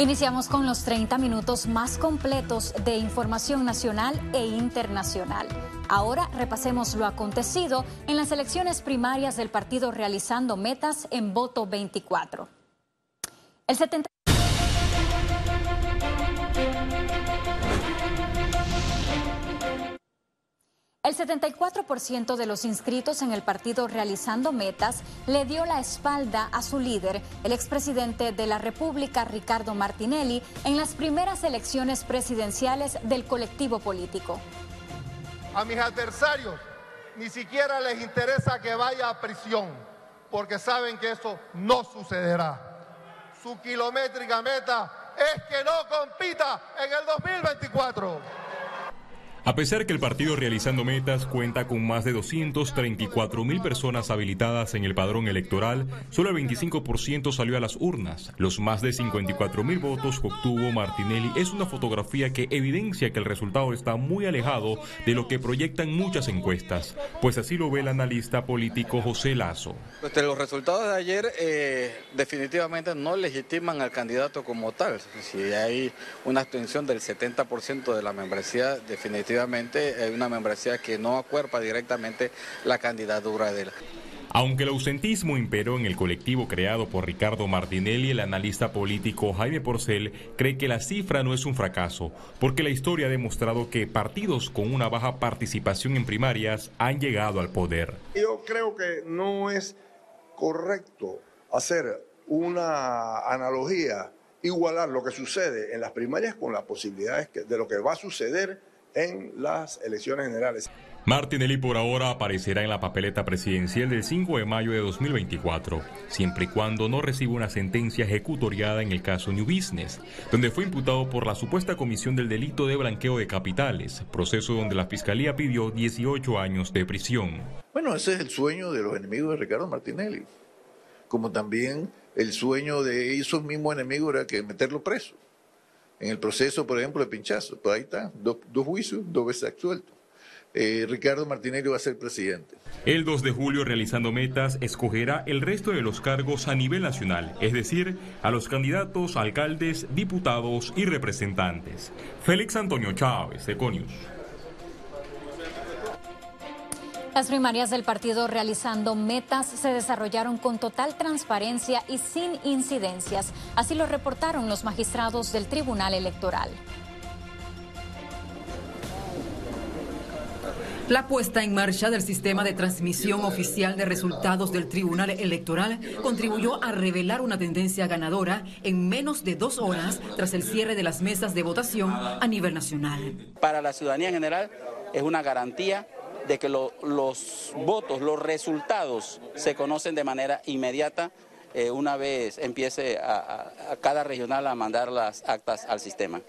Iniciamos con los 30 minutos más completos de información nacional e internacional. Ahora repasemos lo acontecido en las elecciones primarias del partido realizando metas en voto 24. El 70 El 74% de los inscritos en el partido realizando metas le dio la espalda a su líder, el expresidente de la República, Ricardo Martinelli, en las primeras elecciones presidenciales del colectivo político. A mis adversarios ni siquiera les interesa que vaya a prisión, porque saben que eso no sucederá. Su kilométrica meta es que no compita en el 2024. A pesar que el partido Realizando Metas cuenta con más de 234 mil personas habilitadas en el padrón electoral, solo el 25% salió a las urnas. Los más de 54 mil votos que obtuvo Martinelli es una fotografía que evidencia que el resultado está muy alejado de lo que proyectan muchas encuestas, pues así lo ve el analista político José Lazo. Pues los resultados de ayer eh, definitivamente no legitiman al candidato como tal. Si hay una abstención del 70% de la membresía, definitivamente efectivamente es una membresía que no acuerpa directamente la candidatura de él. Aunque el ausentismo imperó en el colectivo creado por Ricardo Martinelli, el analista político Jaime Porcel cree que la cifra no es un fracaso, porque la historia ha demostrado que partidos con una baja participación en primarias han llegado al poder. Yo creo que no es correcto hacer una analogía, igualar lo que sucede en las primarias con las posibilidades de lo que va a suceder en las elecciones generales. Martinelli por ahora aparecerá en la papeleta presidencial del 5 de mayo de 2024, siempre y cuando no reciba una sentencia ejecutoriada en el caso New Business, donde fue imputado por la supuesta comisión del delito de blanqueo de capitales, proceso donde la fiscalía pidió 18 años de prisión. Bueno, ese es el sueño de los enemigos de Ricardo Martinelli, como también el sueño de esos mismos enemigos era que meterlo preso en el proceso, por ejemplo, de pinchazo. Pues ahí está, dos, juicios, dos veces absuelto. Eh, Ricardo Martinelli va a ser presidente. El 2 de julio, realizando metas, escogerá el resto de los cargos a nivel nacional, es decir, a los candidatos, alcaldes, diputados y representantes. Félix Antonio Chávez, Econius. Las primarias del partido realizando metas se desarrollaron con total transparencia y sin incidencias. Así lo reportaron los magistrados del Tribunal Electoral. La puesta en marcha del sistema de transmisión oficial de resultados del Tribunal Electoral contribuyó a revelar una tendencia ganadora en menos de dos horas tras el cierre de las mesas de votación a nivel nacional. Para la ciudadanía en general es una garantía de que los votos, los resultados se conocen de manera inmediata eh, una vez empiece a, cada regional a mandar las actas al sistema.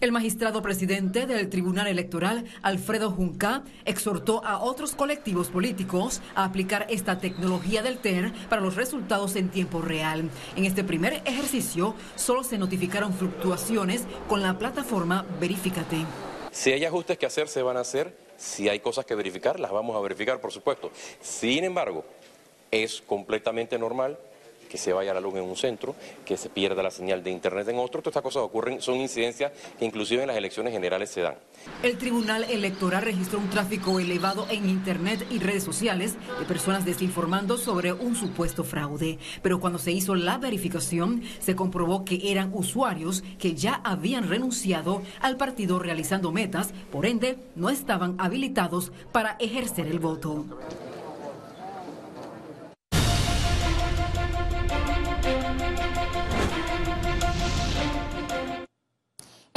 El magistrado presidente del Tribunal Electoral, Alfredo Junca, exhortó a otros colectivos políticos a aplicar esta tecnología del TER para los resultados en tiempo real. En este primer ejercicio solo se notificaron fluctuaciones con la plataforma Verifícate. Si hay ajustes que hacer, se van a hacer si hay cosas que verificar, las vamos a verificar, por supuesto. Sin embargo, es completamente normal que se vaya la luz en un centro, que se pierda la señal de Internet en otro. Todas estas cosas ocurren, son incidencias que inclusive en las elecciones generales se dan. El Tribunal Electoral registró un tráfico elevado en Internet y redes sociales de personas desinformando sobre un supuesto fraude. Pero cuando se hizo la verificación, se comprobó que eran usuarios que ya habían renunciado al partido realizando metas, por ende, no estaban habilitados para ejercer el voto.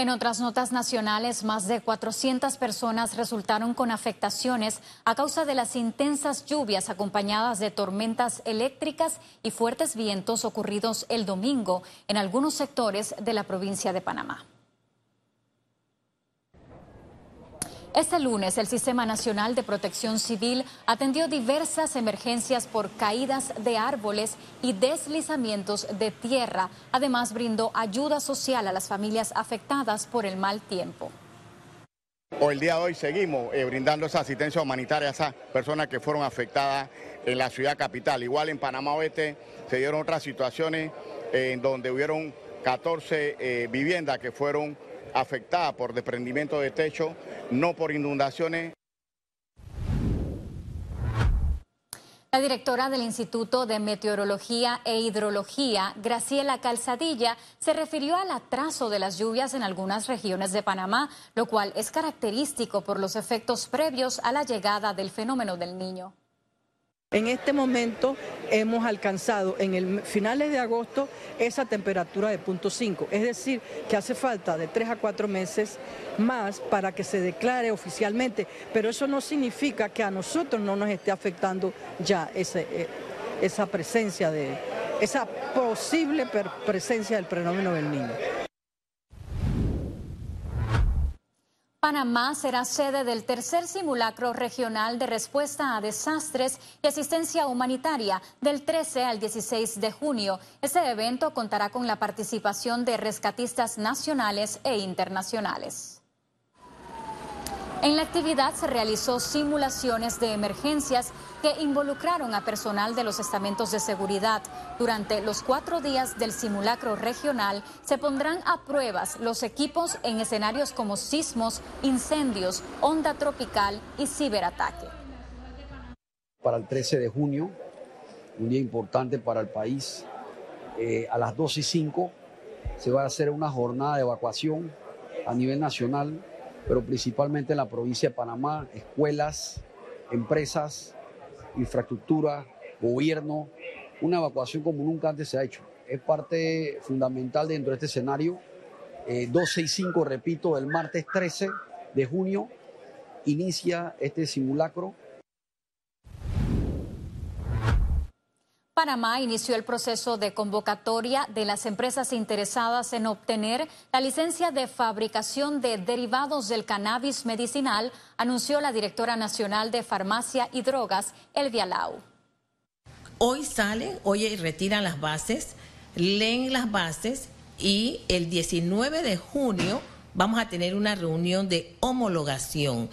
En otras notas nacionales, más de 400 personas resultaron con afectaciones a causa de las intensas lluvias acompañadas de tormentas eléctricas y fuertes vientos ocurridos el domingo en algunos sectores de la provincia de Panamá. Este lunes, el Sistema Nacional de Protección Civil atendió diversas emergencias por caídas de árboles y deslizamientos de tierra. Además, brindó ayuda social a las familias afectadas por el mal tiempo. Hoy el día de hoy seguimos eh, brindando esa asistencia humanitaria a esas personas que fueron afectadas en la ciudad capital. Igual en Panamá Oeste se dieron otras situaciones eh, en donde hubieron 14 eh, viviendas que fueron afectadas por desprendimiento de techo, no por inundaciones. La directora del Instituto de Meteorología e Hidrología, Graciela Calzadilla, se refirió al atraso de las lluvias en algunas regiones de Panamá, lo cual es característico por los efectos previos a la llegada del fenómeno del niño. En este momento hemos alcanzado en el finales de agosto esa temperatura de punto 5, es decir, que hace falta de tres a cuatro meses más para que se declare oficialmente, pero eso no significa que a nosotros no nos esté afectando ya eh, esa presencia de esa posible presencia del fenómeno del niño. Panamá será sede del tercer simulacro regional de respuesta a desastres y asistencia humanitaria del 13 al 16 de junio. Este evento contará con la participación de rescatistas nacionales e internacionales. En la actividad se realizó simulaciones de emergencias que involucraron a personal de los estamentos de seguridad. Durante los cuatro días del simulacro regional se pondrán a pruebas los equipos en escenarios como sismos, incendios, onda tropical y ciberataque. Para el 13 de junio, un día importante para el país, eh, a las 12 y 5 se va a hacer una jornada de evacuación a nivel nacional pero principalmente en la provincia de Panamá, escuelas, empresas, infraestructura, gobierno, una evacuación como nunca antes se ha hecho. Es parte fundamental dentro de este escenario. Eh, 12 y 5, repito, el martes 13 de junio inicia este simulacro Panamá inició el proceso de convocatoria de las empresas interesadas en obtener la licencia de fabricación de derivados del cannabis medicinal, anunció la directora nacional de Farmacia y Drogas, Elvia Lau. Hoy salen, hoy retiran las bases, leen las bases y el 19 de junio vamos a tener una reunión de homologación.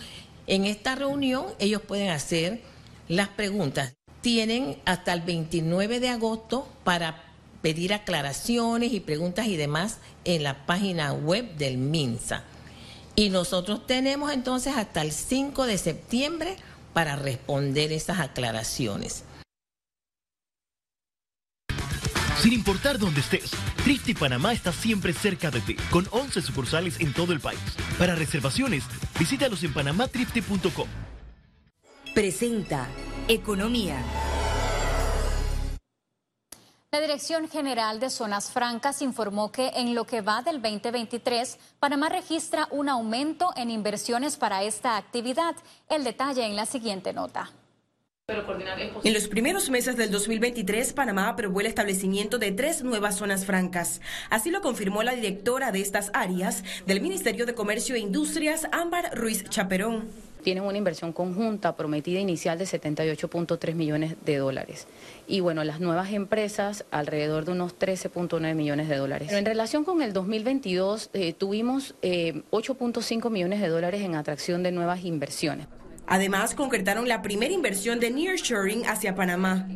En esta reunión ellos pueden hacer las preguntas tienen hasta el 29 de agosto para pedir aclaraciones y preguntas y demás en la página web del MINSA. Y nosotros tenemos entonces hasta el 5 de septiembre para responder esas aclaraciones. Sin importar dónde estés, Trifte Panamá está siempre cerca de ti, con 11 sucursales en todo el país. Para reservaciones, visítalos en panamatrifte.com. Presenta Economía. La Dirección General de Zonas Francas informó que en lo que va del 2023, Panamá registra un aumento en inversiones para esta actividad. El detalle en la siguiente nota. En los primeros meses del 2023, Panamá aprobó el establecimiento de tres nuevas zonas francas. Así lo confirmó la directora de estas áreas del Ministerio de Comercio e Industrias, Ámbar Ruiz Chaperón tienen una inversión conjunta prometida inicial de 78.3 millones de dólares. Y bueno, las nuevas empresas alrededor de unos 13.9 millones de dólares. en relación con el 2022, eh, tuvimos 8.5 eh, millones de dólares en atracción de nuevas inversiones. Además, concretaron la primera inversión de Nearshoring hacia Panamá.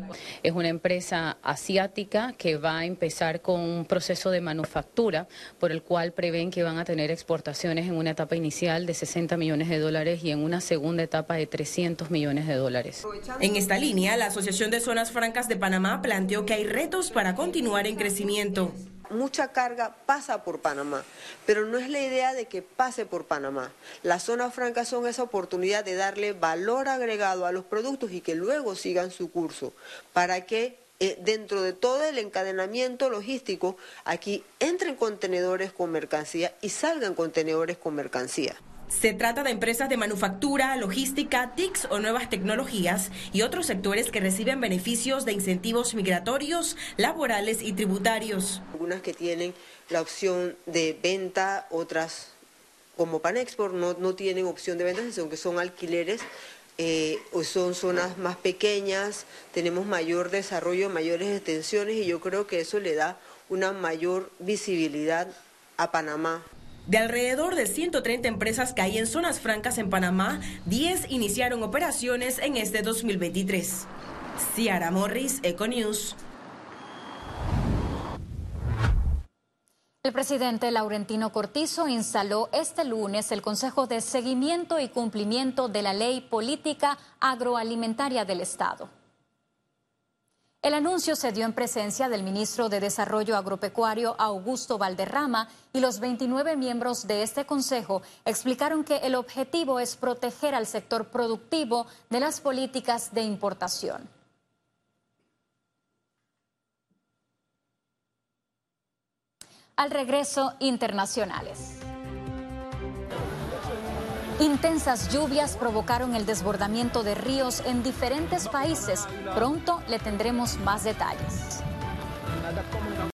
Es una empresa asiática que va a empezar con un proceso de manufactura por el cual prevén que van a tener exportaciones en una etapa inicial de 60 millones de dólares y en una segunda etapa de 300 millones de dólares. En esta línea, la Asociación de Zonas Francas de Panamá planteó que hay retos para continuar en crecimiento mucha carga pasa por Panamá, pero no es la idea de que pase por Panamá. Las zonas francas son esa oportunidad de darle valor agregado a los productos y que luego sigan su curso, para que eh, dentro de todo el encadenamiento logístico aquí entren contenedores con mercancía y salgan contenedores con mercancía. Se trata de empresas de manufactura, logística, TICs o nuevas tecnologías y otros sectores que reciben beneficios de incentivos migratorios, laborales y tributarios. Algunas que tienen la opción de venta, otras como Panexport no, no tienen opción de venta, sino que son alquileres eh, o son zonas más pequeñas, tenemos mayor desarrollo, mayores extensiones y yo creo que eso le da una mayor visibilidad a Panamá. De alrededor de 130 empresas que hay en zonas francas en Panamá, 10 iniciaron operaciones en este 2023. Ciara Morris, Econews. El presidente Laurentino Cortizo instaló este lunes el Consejo de Seguimiento y Cumplimiento de la Ley Política Agroalimentaria del Estado. El anuncio se dio en presencia del ministro de Desarrollo Agropecuario Augusto Valderrama y los 29 miembros de este consejo explicaron que el objetivo es proteger al sector productivo de las políticas de importación. Al regreso, internacionales. Intensas lluvias provocaron el desbordamiento de ríos en diferentes países. Pronto le tendremos más detalles.